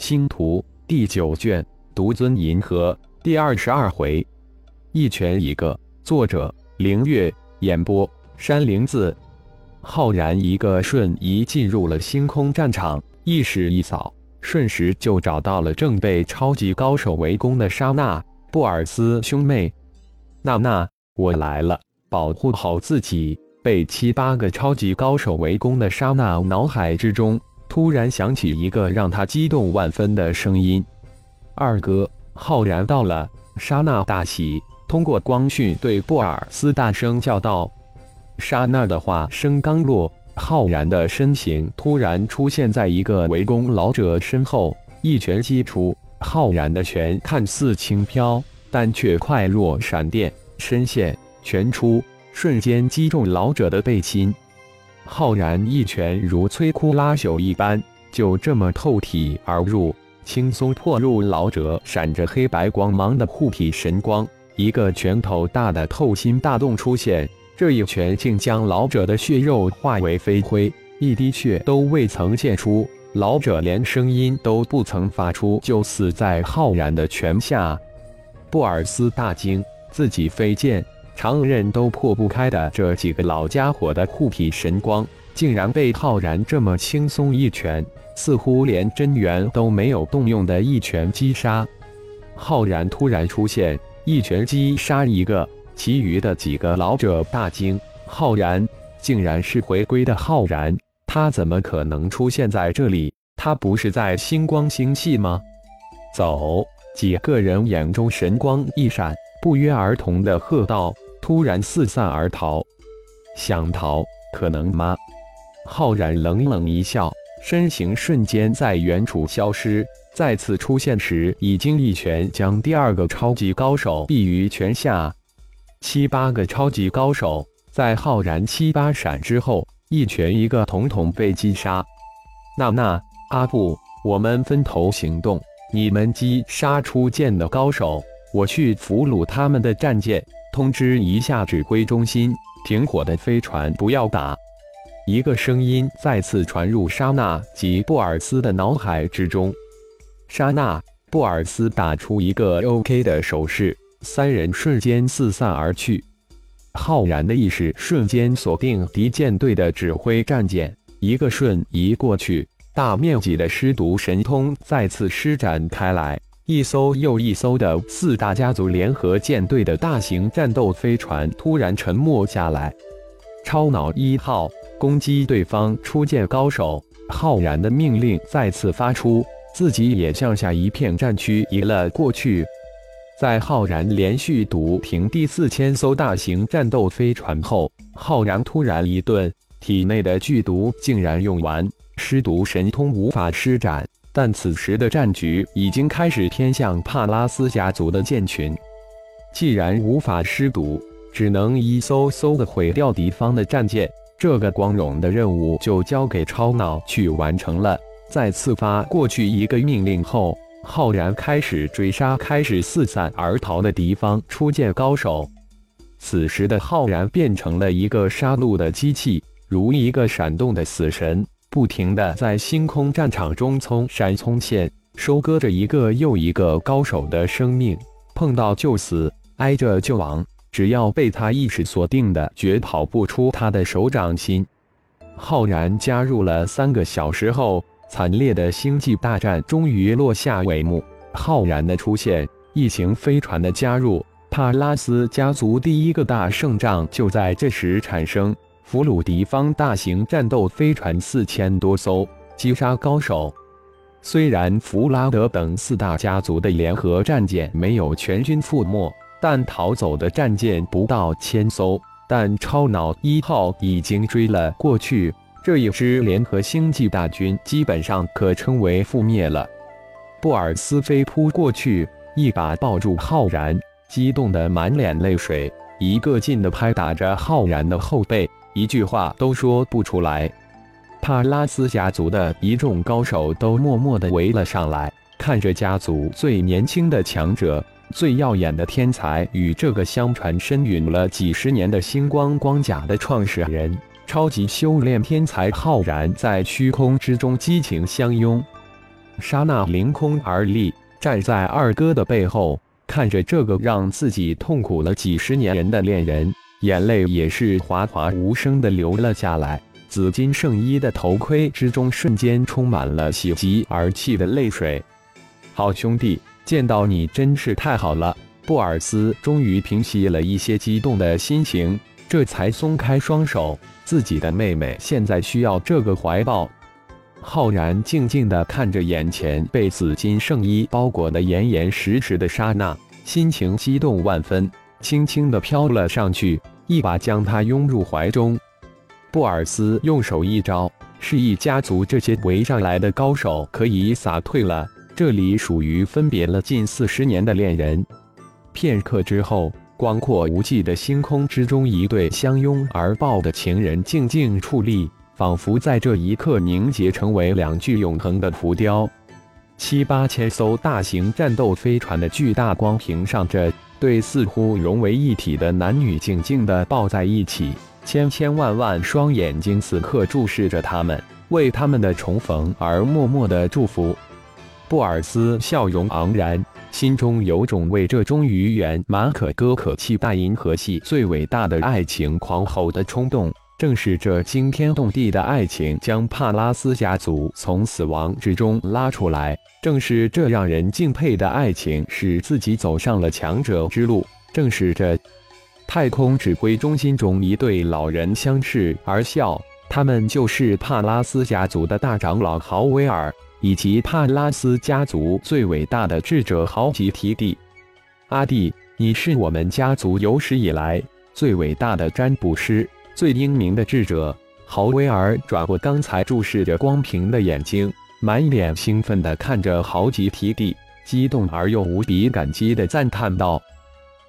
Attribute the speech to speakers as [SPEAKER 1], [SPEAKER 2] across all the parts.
[SPEAKER 1] 星图第九卷独尊银河第二十二回，一拳一个。作者：凌月。演播：山灵子。浩然一个瞬移进入了星空战场，意识一扫，瞬时就找到了正被超级高手围攻的莎娜、布尔斯兄妹。娜娜，我来了，保护好自己。被七八个超级高手围攻的莎娜脑海之中。突然响起一个让他激动万分的声音：“二哥，浩然到了！”沙娜大喜，通过光讯对布尔斯大声叫道。沙娜的话声刚落，浩然的身形突然出现在一个围攻老者身后，一拳击出。浩然的拳看似轻飘，但却快若闪电，身现拳出，瞬间击中老者的背心。浩然一拳如摧枯拉朽一般，就这么透体而入，轻松破入老者闪着黑白光芒的护体神光。一个拳头大的透心大洞出现，这一拳竟将老者的血肉化为飞灰，一滴血都未曾溅出。老者连声音都不曾发出，就死在浩然的拳下。布尔斯大惊，自己飞剑。常人都破不开的这几个老家伙的护体神光，竟然被浩然这么轻松一拳，似乎连真元都没有动用的一拳击杀。浩然突然出现，一拳击杀一个，其余的几个老者大惊：浩然竟然是回归的浩然，他怎么可能出现在这里？他不是在星光星系吗？走！几个人眼中神光一闪，不约而同的喝道。突然四散而逃，想逃可能吗？浩然冷冷一笑，身形瞬间在远处消失。再次出现时，已经一拳将第二个超级高手毙于拳下。七八个超级高手在浩然七八闪之后，一拳一个，统统被击杀。娜娜、阿布，我们分头行动，你们击杀出剑的高手，我去俘虏他们的战舰。通知一下指挥中心，停火的飞船不要打。一个声音再次传入莎娜及布尔斯的脑海之中。莎娜、布尔斯打出一个 OK 的手势，三人瞬间四散而去。浩然的意识瞬间锁定敌舰队的指挥战舰，一个瞬移过去，大面积的尸毒神通再次施展开来。一艘又一艘的四大家族联合舰队的大型战斗飞船突然沉没下来。超脑一号攻击对方出舰高手，浩然的命令再次发出，自己也向下一片战区移了过去。在浩然连续毒停第四千艘大型战斗飞船后，浩然突然一顿，体内的剧毒竟然用完，尸毒神通无法施展。但此时的战局已经开始偏向帕拉斯家族的舰群。既然无法施毒，只能一艘艘的毁掉敌方的战舰。这个光荣的任务就交给超脑去完成了。再次发过去一个命令后，浩然开始追杀开始四散而逃的敌方出剑高手。此时的浩然变成了一个杀戮的机器，如一个闪动的死神。不停地在星空战场中冲闪冲现，收割着一个又一个高手的生命，碰到就死，挨着就亡。只要被他意识锁定的，绝跑不出他的手掌心。浩然加入了三个小时后，惨烈的星际大战终于落下帷幕。浩然的出现，异形飞船的加入，帕拉斯家族第一个大胜仗就在这时产生。俘虏敌方大型战斗飞船四千多艘，击杀高手。虽然弗拉德等四大家族的联合战舰没有全军覆没，但逃走的战舰不到千艘。但超脑一号已经追了过去，这一支联合星际大军基本上可称为覆灭了。布尔斯飞扑过去，一把抱住浩然，激动得满脸泪水，一个劲地拍打着浩然的后背。一句话都说不出来。帕拉斯家族的一众高手都默默地围了上来，看着家族最年轻的强者、最耀眼的天才与这个相传身陨了几十年的星光光甲的创始人、超级修炼天才浩然在虚空之中激情相拥。刹那凌空而立，站在二哥的背后，看着这个让自己痛苦了几十年人的恋人，眼泪也是哗哗无声的流了下来。紫金圣衣的头盔之中，瞬间充满了喜极而泣的泪水。好兄弟，见到你真是太好了。布尔斯终于平息了一些激动的心情，这才松开双手。自己的妹妹现在需要这个怀抱。浩然静静地看着眼前被紫金圣衣包裹得严严实实的刹那，心情激动万分，轻轻地飘了上去，一把将她拥入怀中。布尔斯用手一招，示意家族这些围上来的高手可以撒退了。这里属于分别了近四十年的恋人。片刻之后，广阔无际的星空之中，一对相拥而抱的情人静静矗立，仿佛在这一刻凝结成为两具永恒的浮雕。七八千艘大型战斗飞船的巨大光屏上，这对似乎融为一体的男女静静地抱在一起。千千万万双眼睛此刻注视着他们，为他们的重逢而默默的祝福。布尔斯笑容昂然，心中有种为这终于圆满可歌可泣大银河系最伟大的爱情狂吼的冲动。正是这惊天动地的爱情，将帕拉斯家族从死亡之中拉出来；正是这让人敬佩的爱情，使自己走上了强者之路；正是这。太空指挥中心中，一对老人相视而笑，他们就是帕拉斯家族的大长老豪威尔，以及帕拉斯家族最伟大的智者豪吉提蒂。阿弟，你是我们家族有史以来最伟大的占卜师，最英明的智者。豪威尔转过刚才注视着光屏的眼睛，满脸兴奋地看着豪吉提蒂，激动而又无比感激地赞叹道：“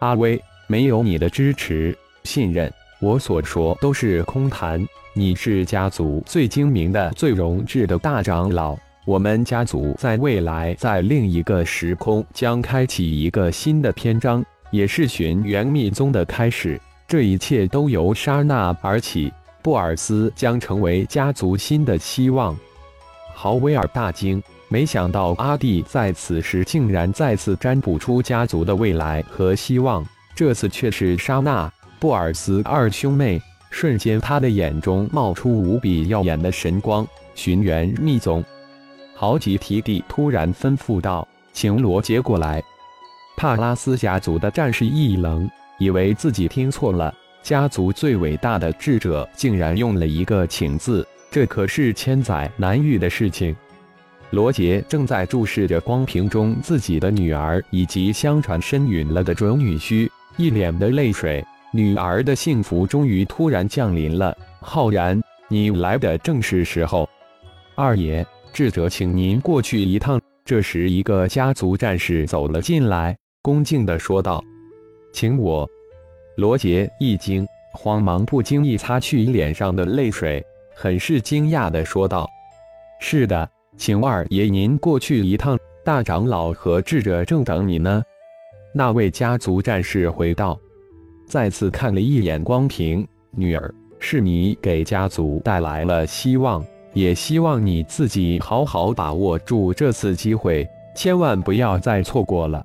[SPEAKER 1] 阿威。”没有你的支持、信任，我所说都是空谈。你是家族最精明的、最荣智的大长老。我们家族在未来，在另一个时空将开启一个新的篇章，也是寻元密宗的开始。这一切都由莎娜而起，布尔斯将成为家族新的希望。豪威尔大惊，没想到阿蒂在此时竟然再次占卜出家族的未来和希望。这次却是莎娜、布尔斯二兄妹。瞬间，他的眼中冒出无比耀眼的神光。寻源密宗，豪吉提蒂突然吩咐道：“请罗杰过来。”帕拉斯家族的战士一愣，以为自己听错了。家族最伟大的智者竟然用了一个“请”字，这可是千载难遇的事情。罗杰正在注视着光屏中自己的女儿以及相传身陨了的准女婿。一脸的泪水，女儿的幸福终于突然降临了。浩然，你来的正是时候。二爷，智者请您过去一趟。这时，一个家族战士走了进来，恭敬地说道：“请我。”罗杰一惊，慌忙不经意擦去脸上的泪水，很是惊讶地说道：“是的，请二爷您过去一趟。大长老和智者正等你呢。”那位家族战士回道，再次看了一眼光平，女儿，是你给家族带来了希望，也希望你自己好好把握住这次机会，千万不要再错过了。